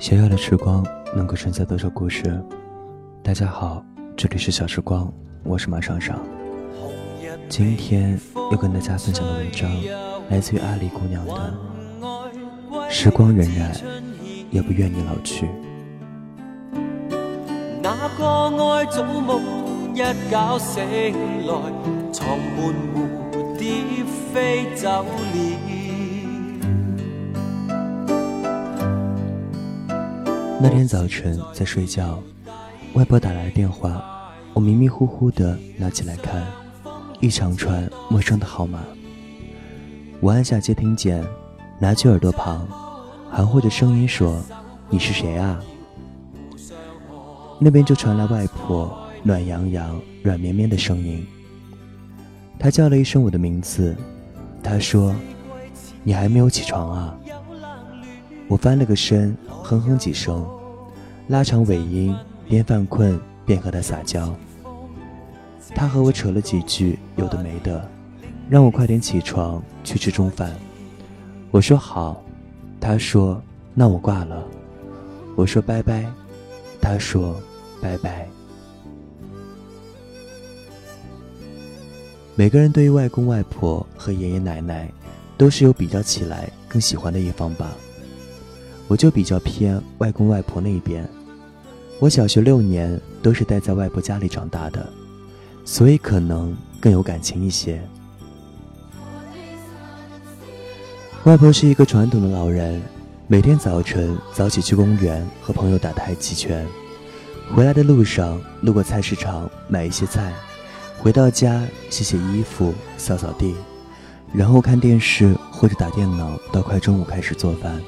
小小的时光能够承载多少故事？大家好，这里是小时光，我是马尚尚。今天要跟大家分享的文章来自于阿里姑娘的《时光荏苒，也不愿你老去》。那个爱早梦一觉醒来，床门蝴蝶飞走了。那天早晨在睡觉，外婆打来的电话，我迷迷糊糊的拿起来看，一长串陌生的号码。我按下接听键，拿去耳朵旁，含糊的声音说：“你是谁啊？”那边就传来外婆暖洋洋、软绵绵的声音。她叫了一声我的名字，她说：“你还没有起床啊？”我翻了个身，哼哼几声，拉长尾音，边犯困边和他撒娇。他和我扯了几句有的没的，让我快点起床去吃中饭。我说好，他说那我挂了。我说拜拜，他说拜拜。每个人对于外公外婆和爷爷奶奶，都是有比较起来更喜欢的一方吧。我就比较偏外公外婆那一边，我小学六年都是待在外婆家里长大的，所以可能更有感情一些。外婆是一个传统的老人，每天早晨早起去公园和朋友打太极拳，回来的路上路过菜市场买一些菜，回到家洗洗衣服扫扫地，然后看电视或者打电脑到快中午开始做饭。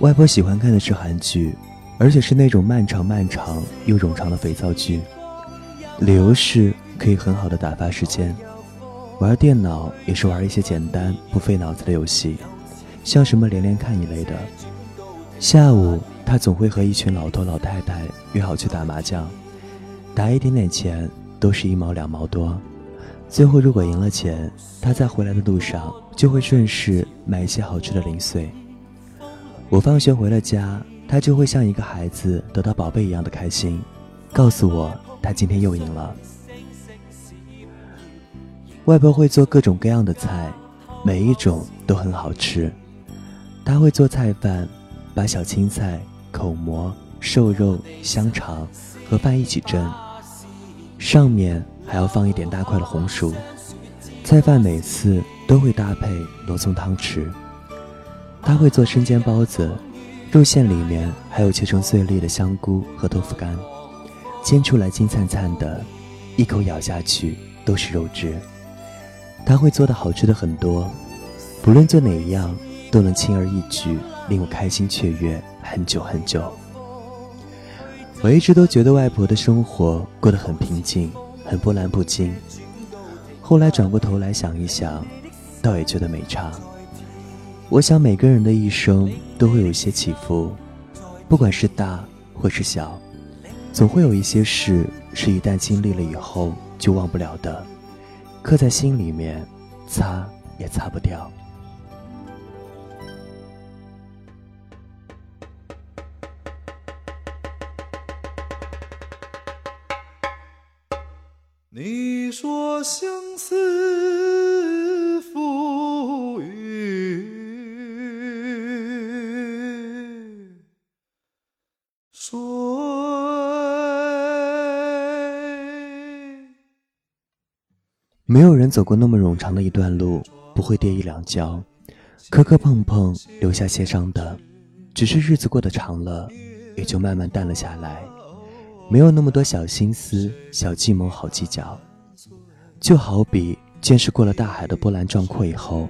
外婆喜欢看的是韩剧，而且是那种漫长漫长又冗长的肥皂剧。理由是可以很好的打发时间，玩电脑也是玩一些简单不费脑子的游戏，像什么连连看一类的。下午，他总会和一群老头老太太约好去打麻将，打一点点钱都是一毛两毛多。最后如果赢了钱，他在回来的路上就会顺势买一些好吃的零碎。我放学回了家，他就会像一个孩子得到宝贝一样的开心，告诉我他今天又赢了。外婆会做各种各样的菜，每一种都很好吃。她会做菜饭，把小青菜、口蘑、瘦肉、香肠和饭一起蒸，上面还要放一点大块的红薯。菜饭每次都会搭配罗宋汤吃。他会做生煎包子，肉馅里面还有切成碎粒的香菇和豆腐干，煎出来金灿灿的，一口咬下去都是肉汁。他会做的好吃的很多，不论做哪一样都能轻而易举令我开心雀跃很久很久。我一直都觉得外婆的生活过得很平静，很波澜不惊。后来转过头来想一想，倒也觉得没差。我想每个人的一生都会有一些起伏，不管是大或是小，总会有一些事是一旦经历了以后就忘不了的，刻在心里面，擦也擦不掉。你说相思走过那么冗长的一段路，不会跌一两跤，磕磕碰碰留下些伤的。只是日子过得长了，也就慢慢淡了下来，没有那么多小心思、小计谋好计较。就好比见识过了大海的波澜壮阔以后，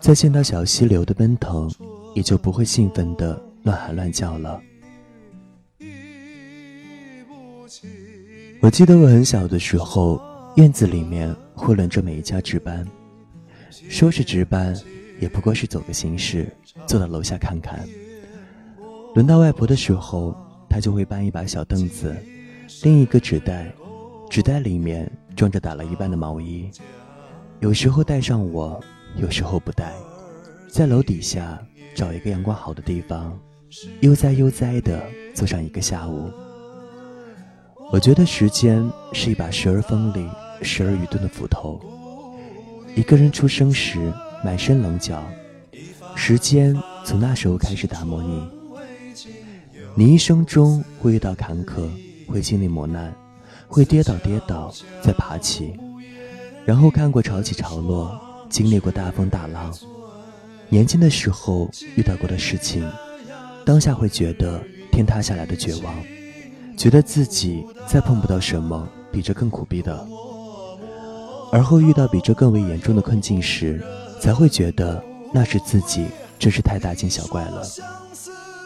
再见到小溪流的奔腾，也就不会兴奋的乱喊乱叫了。我记得我很小的时候，院子里面。会轮着每一家值班，说是值班，也不过是走个形式，坐到楼下看看。轮到外婆的时候，她就会搬一把小凳子，另一个纸袋，纸袋里面装着打了一半的毛衣。有时候带上我，有时候不带，在楼底下找一个阳光好的地方，悠哉悠哉地坐上一个下午。我觉得时间是一把时而锋利、时而愚钝的斧头。一个人出生时满身棱角，时间从那时候开始打磨你。你一生中会遇到坎坷，会经历磨难，会跌倒跌倒再爬起，然后看过潮起潮落，经历过大风大浪。年轻的时候遇到过的事情，当下会觉得天塌下来的绝望，觉得自己再碰不到什么比这更苦逼的。而后遇到比这更为严重的困境时，才会觉得那是自己真是太大惊小怪了。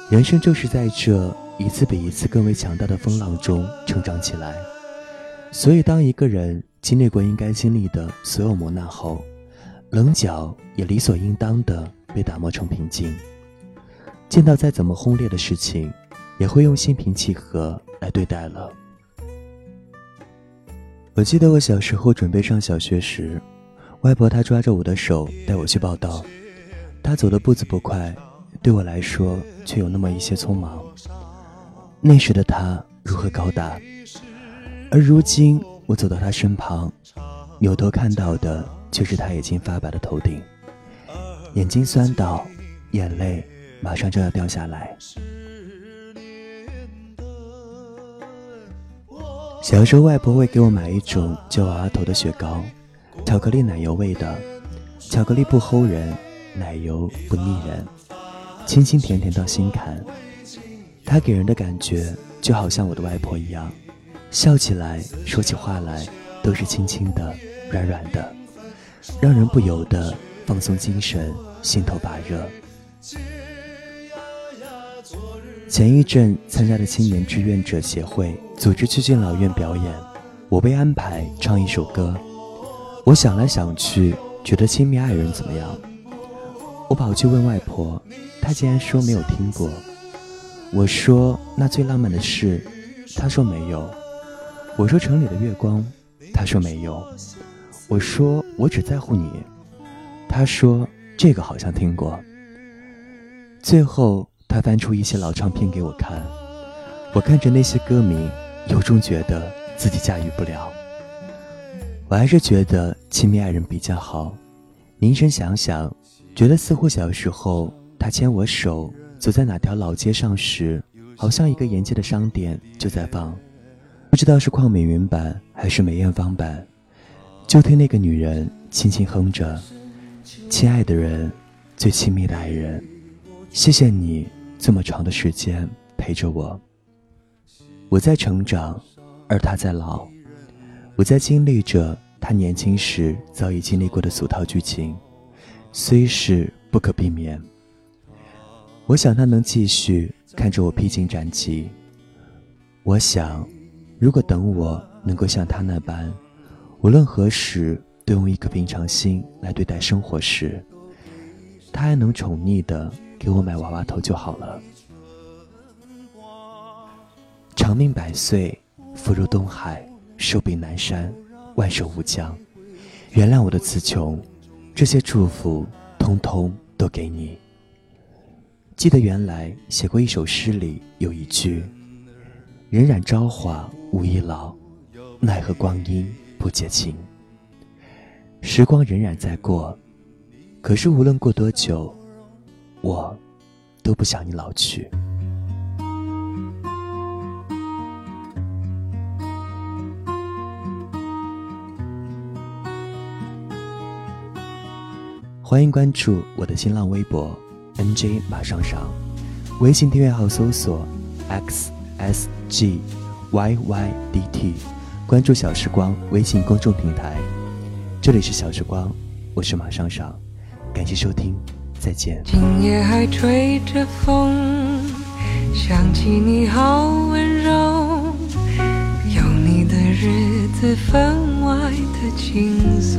人生就是在这一次比一次更为强大的风浪中成长起来。所以，当一个人经历过应该经历的所有磨难后，棱角也理所应当的被打磨成平静。见到再怎么轰烈的事情，也会用心平气和来对待了。我记得我小时候准备上小学时，外婆她抓着我的手带我去报道，她走的步子不快，对我来说却有那么一些匆忙。那时的她如何高大，而如今我走到她身旁，扭头看到的却是她已经发白的头顶，眼睛酸到，眼泪马上就要掉下来。小时候，外婆会给我买一种叫娃娃头的雪糕，巧克力奶油味的，巧克力不齁人，奶油不腻人，清清甜甜到心坎。它给人的感觉就好像我的外婆一样，笑起来、说起话来都是轻轻的、软软的，让人不由得放松精神，心头发热。前一阵参加的青年志愿者协会组织去敬老院表演，我被安排唱一首歌。我想来想去，觉得《亲密爱人》怎么样？我跑去问外婆，她竟然说没有听过。我说那最浪漫的事，她说没有。我说城里的月光，她说没有。我说我只在乎你，她说这个好像听过。最后。她翻出一些老唱片给我看，我看着那些歌名，由衷觉得自己驾驭不了。我还是觉得《亲密爱人》比较好。凝神想想，觉得似乎小时候他牵我手走在哪条老街上时，好像一个沿街的商店就在放，不知道是邝美云版还是梅艳芳版，就听那个女人轻轻哼着：“亲爱的人，最亲密的爱人，谢谢你。”这么长的时间陪着我，我在成长，而他在老。我在经历着他年轻时早已经历过的俗套剧情，虽是不可避免。我想他能继续看着我披荆斩棘。我想，如果等我能够像他那般，无论何时都用一颗平常心来对待生活时，他还能宠溺的。给我买娃娃头就好了。长命百岁，福如东海，寿比南山，万寿无疆。原谅我的词穷，这些祝福通通都给你。记得原来写过一首诗，里有一句：“荏苒朝华无易老，奈何光阴不解情。”时光荏苒在过，可是无论过多久。我都不想你老去。欢迎关注我的新浪微博 NJ 马上上，微信订阅号搜索 XSGYYDT，关注小时光微信公众平台。这里是小时光，我是马上上，感谢收听。再见。今夜还吹着风，想起你好温柔，有你的日子分外的轻松，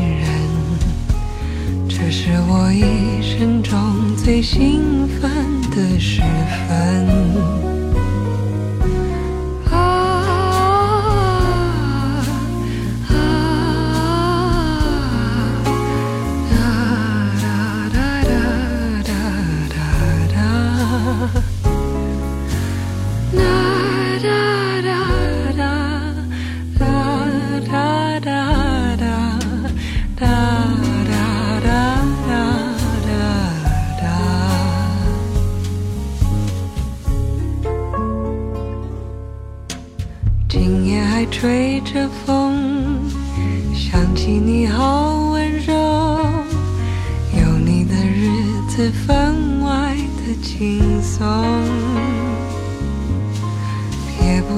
最兴奋的时分。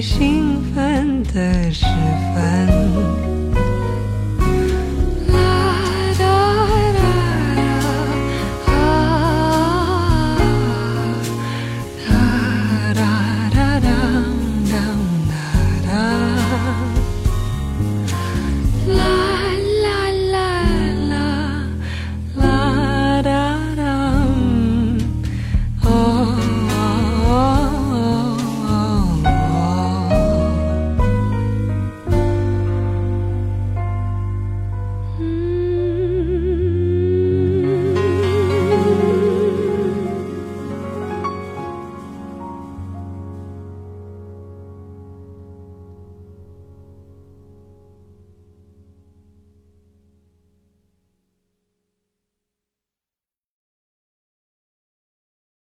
兴奋的时分。